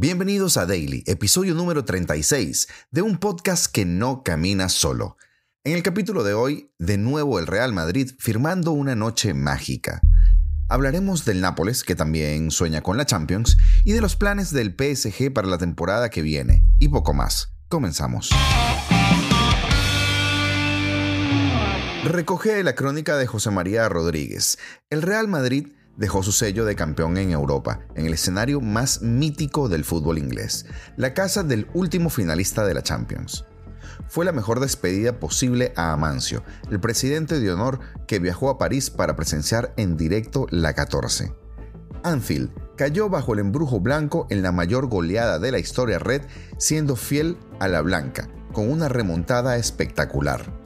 Bienvenidos a Daily, episodio número 36 de un podcast que no camina solo. En el capítulo de hoy, de nuevo el Real Madrid firmando una noche mágica. Hablaremos del Nápoles, que también sueña con la Champions, y de los planes del PSG para la temporada que viene, y poco más. Comenzamos. Recoge la crónica de José María Rodríguez. El Real Madrid dejó su sello de campeón en Europa, en el escenario más mítico del fútbol inglés, la casa del último finalista de la Champions. Fue la mejor despedida posible a Amancio, el presidente de honor que viajó a París para presenciar en directo la 14. Anfield cayó bajo el embrujo blanco en la mayor goleada de la historia red, siendo fiel a la blanca, con una remontada espectacular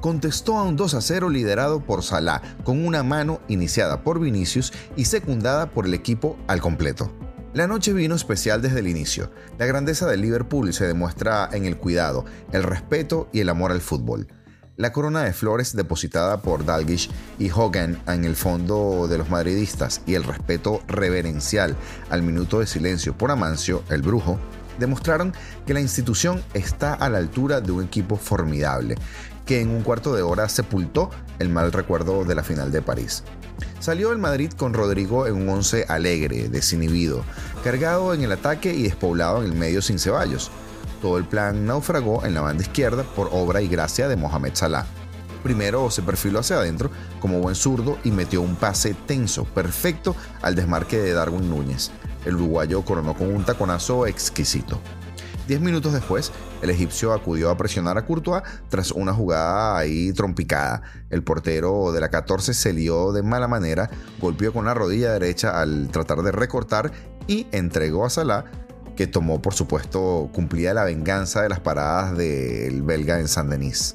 contestó a un 2 a 0 liderado por Salah, con una mano iniciada por Vinicius y secundada por el equipo al completo. La noche vino especial desde el inicio. La grandeza del Liverpool se demuestra en el cuidado, el respeto y el amor al fútbol. La corona de flores depositada por Dalgish y Hogan en el fondo de los madridistas y el respeto reverencial al minuto de silencio por Amancio, el brujo, demostraron que la institución está a la altura de un equipo formidable que en un cuarto de hora sepultó el mal recuerdo de la final de París. Salió el Madrid con Rodrigo en un once alegre, desinhibido, cargado en el ataque y despoblado en el medio sin ceballos. Todo el plan naufragó en la banda izquierda por obra y gracia de Mohamed Salah. Primero se perfiló hacia adentro como buen zurdo y metió un pase tenso, perfecto al desmarque de Darwin Núñez. El uruguayo coronó con un taconazo exquisito. Diez minutos después, el egipcio acudió a presionar a Courtois tras una jugada ahí trompicada. El portero de la 14 se lió de mala manera, golpeó con la rodilla derecha al tratar de recortar y entregó a Salah, que tomó, por supuesto, cumplida la venganza de las paradas del belga en San Denis.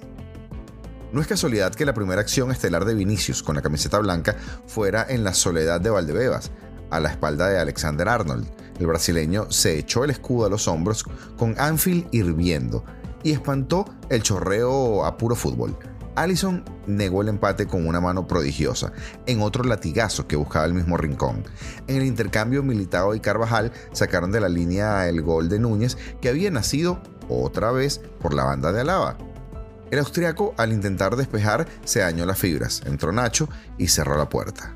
No es casualidad que la primera acción estelar de Vinicius con la camiseta blanca fuera en la soledad de Valdebebas, a la espalda de Alexander Arnold. El brasileño se echó el escudo a los hombros con Anfield hirviendo y espantó el chorreo a puro fútbol. Allison negó el empate con una mano prodigiosa, en otro latigazo que buscaba el mismo rincón. En el intercambio, Militao y Carvajal sacaron de la línea el gol de Núñez, que había nacido otra vez por la banda de Alaba. El austriaco, al intentar despejar, se dañó las fibras, entró Nacho y cerró la puerta.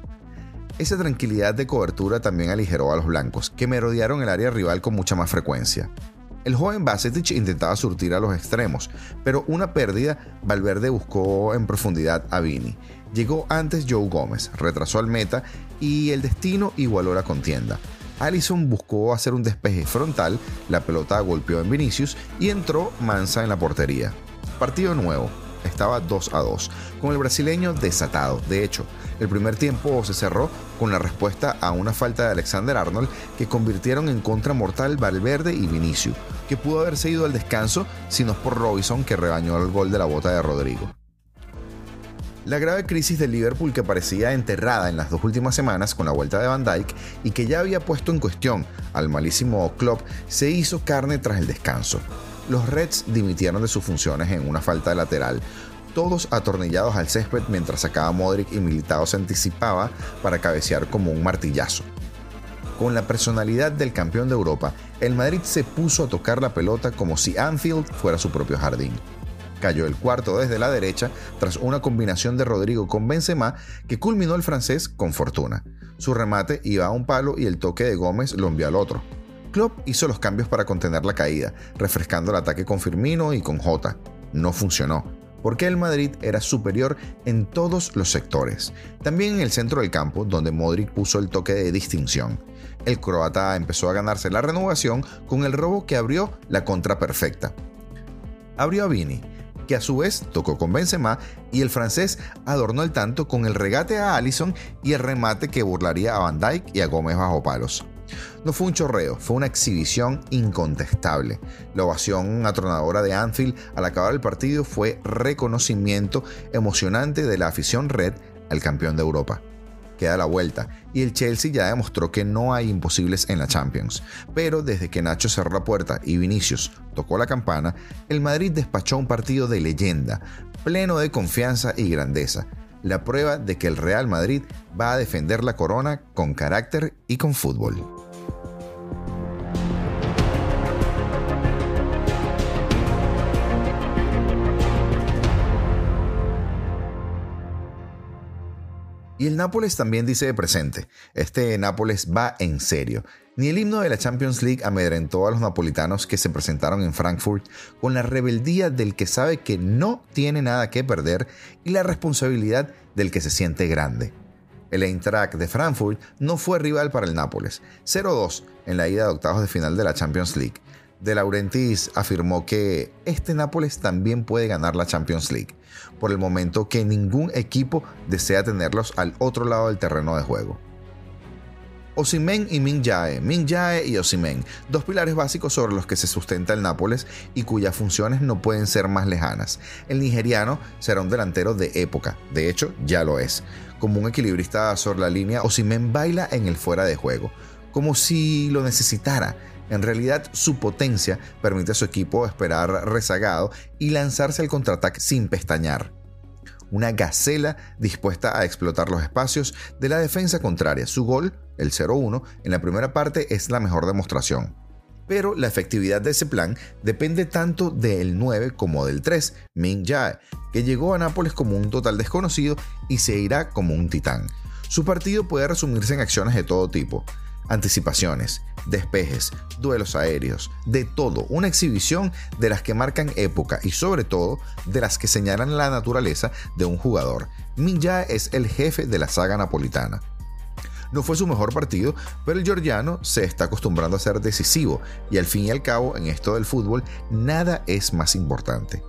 Esa tranquilidad de cobertura también aligeró a los blancos, que merodearon el área rival con mucha más frecuencia. El joven Basetich intentaba surtir a los extremos, pero una pérdida, Valverde buscó en profundidad a Vini. Llegó antes Joe Gómez, retrasó al meta y el destino igualó la contienda. Allison buscó hacer un despeje frontal, la pelota golpeó en Vinicius y entró Mansa en la portería. Partido nuevo, estaba 2 a 2, con el brasileño desatado. De hecho, el primer tiempo se cerró con la respuesta a una falta de Alexander Arnold que convirtieron en contra mortal Valverde y Vinicius, que pudo haberse ido al descanso si no es por Robinson que rebañó el gol de la bota de Rodrigo. La grave crisis del Liverpool que parecía enterrada en las dos últimas semanas con la vuelta de Van Dijk y que ya había puesto en cuestión al malísimo Klopp se hizo carne tras el descanso los Reds dimitieron de sus funciones en una falta de lateral, todos atornillados al césped mientras sacaba Modric y Militao se anticipaba para cabecear como un martillazo. Con la personalidad del campeón de Europa, el Madrid se puso a tocar la pelota como si Anfield fuera su propio jardín. Cayó el cuarto desde la derecha tras una combinación de Rodrigo con Benzema que culminó el francés con fortuna. Su remate iba a un palo y el toque de Gómez lo envió al otro. Klopp hizo los cambios para contener la caída, refrescando el ataque con Firmino y con Jota. No funcionó, porque el Madrid era superior en todos los sectores. También en el centro del campo, donde Modric puso el toque de distinción. El croata empezó a ganarse la renovación con el robo que abrió la contra perfecta. Abrió a Vini, que a su vez tocó con Benzema y el francés adornó el tanto con el regate a Allison y el remate que burlaría a Van Dijk y a Gómez bajo palos. No fue un chorreo, fue una exhibición incontestable. La ovación atronadora de Anfield al acabar el partido fue reconocimiento emocionante de la afición red al campeón de Europa. Queda la vuelta y el Chelsea ya demostró que no hay imposibles en la Champions. Pero desde que Nacho cerró la puerta y Vinicius tocó la campana, el Madrid despachó un partido de leyenda, pleno de confianza y grandeza la prueba de que el Real Madrid va a defender la corona con carácter y con fútbol. Y el Nápoles también dice de presente, este Nápoles va en serio. Ni el himno de la Champions League amedrentó a los napolitanos que se presentaron en Frankfurt con la rebeldía del que sabe que no tiene nada que perder y la responsabilidad del que se siente grande. El Eintracht de Frankfurt no fue rival para el Nápoles, 0-2 en la ida de octavos de final de la Champions League. De Laurentiis afirmó que este Nápoles también puede ganar la Champions League, por el momento que ningún equipo desea tenerlos al otro lado del terreno de juego. Osimen y Min Jae, Min Jae y Osimen, dos pilares básicos sobre los que se sustenta el Nápoles y cuyas funciones no pueden ser más lejanas. El nigeriano será un delantero de época, de hecho ya lo es. Como un equilibrista sobre la línea, Osimen baila en el fuera de juego, como si lo necesitara. En realidad, su potencia permite a su equipo esperar rezagado y lanzarse al contraataque sin pestañear una gacela dispuesta a explotar los espacios de la defensa contraria. Su gol, el 0-1, en la primera parte es la mejor demostración. Pero la efectividad de ese plan depende tanto del 9 como del 3, Min Jae, que llegó a Nápoles como un total desconocido y se irá como un titán. Su partido puede resumirse en acciones de todo tipo, anticipaciones, despejes, duelos aéreos, de todo, una exhibición de las que marcan época y sobre todo de las que señalan la naturaleza de un jugador. Minja es el jefe de la saga napolitana. No fue su mejor partido, pero el georgiano se está acostumbrando a ser decisivo y al fin y al cabo en esto del fútbol nada es más importante.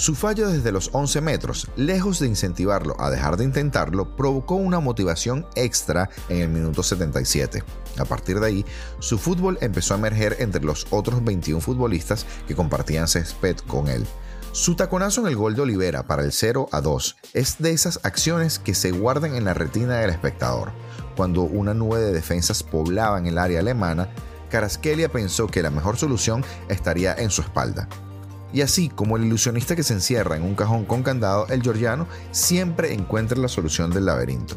Su fallo desde los 11 metros, lejos de incentivarlo a dejar de intentarlo, provocó una motivación extra en el minuto 77. A partir de ahí, su fútbol empezó a emerger entre los otros 21 futbolistas que compartían césped con él. Su taconazo en el gol de Olivera para el 0 a 2 es de esas acciones que se guardan en la retina del espectador. Cuando una nube de defensas poblaban el área alemana, Caraskelia pensó que la mejor solución estaría en su espalda. Y así como el ilusionista que se encierra en un cajón con candado, el georgiano siempre encuentra la solución del laberinto.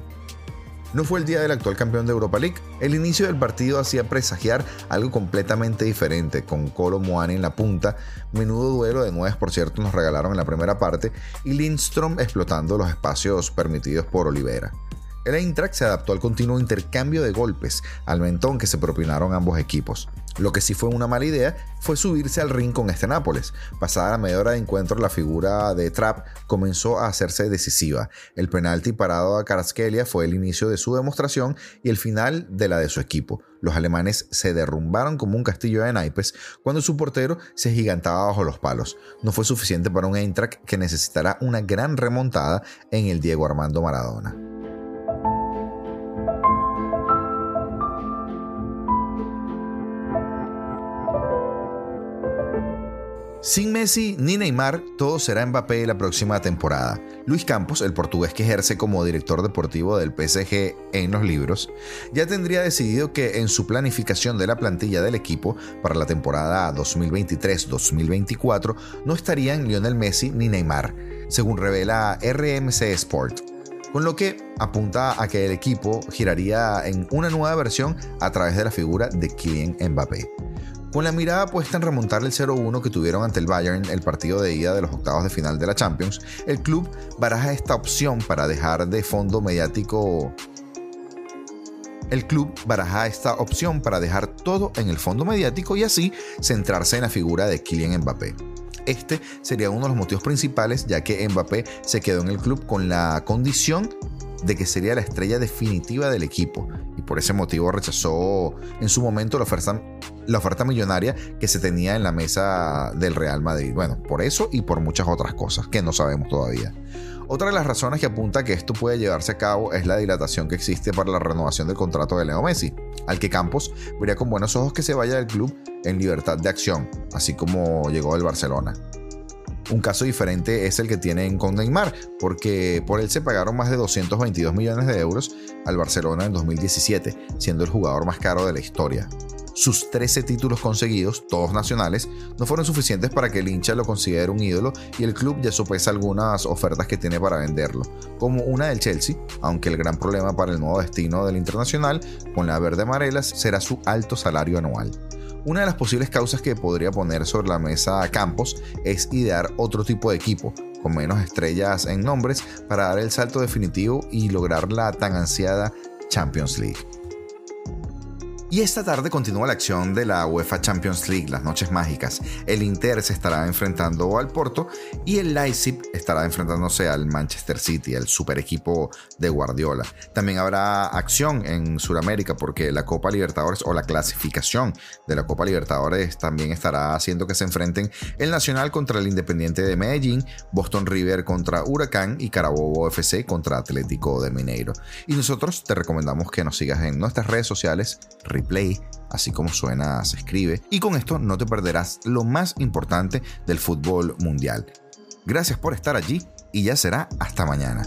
No fue el día del actual campeón de Europa League. El inicio del partido hacía presagiar algo completamente diferente, con Colo Moani en la punta, menudo duelo de nueve por cierto nos regalaron en la primera parte, y Lindstrom explotando los espacios permitidos por Olivera. El Eintracht se adaptó al continuo intercambio de golpes, al mentón que se propinaron ambos equipos. Lo que sí fue una mala idea fue subirse al ring con este Nápoles. Pasada la media hora de encuentro, la figura de Trapp comenzó a hacerse decisiva. El penalti parado a Karaskelia fue el inicio de su demostración y el final de la de su equipo. Los alemanes se derrumbaron como un castillo de naipes cuando su portero se gigantaba bajo los palos. No fue suficiente para un Eintracht que necesitará una gran remontada en el Diego Armando Maradona. Sin Messi ni Neymar, todo será Mbappé la próxima temporada. Luis Campos, el portugués que ejerce como director deportivo del PSG en los libros, ya tendría decidido que en su planificación de la plantilla del equipo para la temporada 2023-2024 no estarían Lionel Messi ni Neymar, según revela RMC Sport con lo que apunta a que el equipo giraría en una nueva versión a través de la figura de Kylian Mbappé. Con la mirada puesta en remontar el 0-1 que tuvieron ante el Bayern el partido de ida de los octavos de final de la Champions, el club baraja esta opción para dejar de fondo mediático el club baraja esta opción para dejar todo en el fondo mediático y así centrarse en la figura de Kylian Mbappé. Este sería uno de los motivos principales ya que Mbappé se quedó en el club con la condición de que sería la estrella definitiva del equipo y por ese motivo rechazó en su momento la oferta, la oferta millonaria que se tenía en la mesa del Real Madrid. Bueno, por eso y por muchas otras cosas que no sabemos todavía. Otra de las razones que apunta a que esto puede llevarse a cabo es la dilatación que existe para la renovación del contrato de Leo Messi, al que Campos vería con buenos ojos que se vaya del club en libertad de acción, así como llegó del Barcelona. Un caso diferente es el que tienen con Neymar, porque por él se pagaron más de 222 millones de euros al Barcelona en 2017, siendo el jugador más caro de la historia. Sus 13 títulos conseguidos, todos nacionales, no fueron suficientes para que el hincha lo considere un ídolo y el club ya sopesa algunas ofertas que tiene para venderlo, como una del Chelsea, aunque el gran problema para el nuevo destino del internacional con la verde amarelas será su alto salario anual. Una de las posibles causas que podría poner sobre la mesa a Campos es idear otro tipo de equipo, con menos estrellas en nombres para dar el salto definitivo y lograr la tan ansiada Champions League. Y esta tarde continúa la acción de la UEFA Champions League, las noches mágicas. El Inter se estará enfrentando al Porto y el Leipzig estará enfrentándose al Manchester City, el super equipo de Guardiola. También habrá acción en Sudamérica porque la Copa Libertadores o la clasificación de la Copa Libertadores también estará haciendo que se enfrenten el Nacional contra el Independiente de Medellín, Boston River contra Huracán y Carabobo FC contra Atlético de Mineiro. Y nosotros te recomendamos que nos sigas en nuestras redes sociales, Play, así como suena, se escribe, y con esto no te perderás lo más importante del fútbol mundial. Gracias por estar allí y ya será hasta mañana.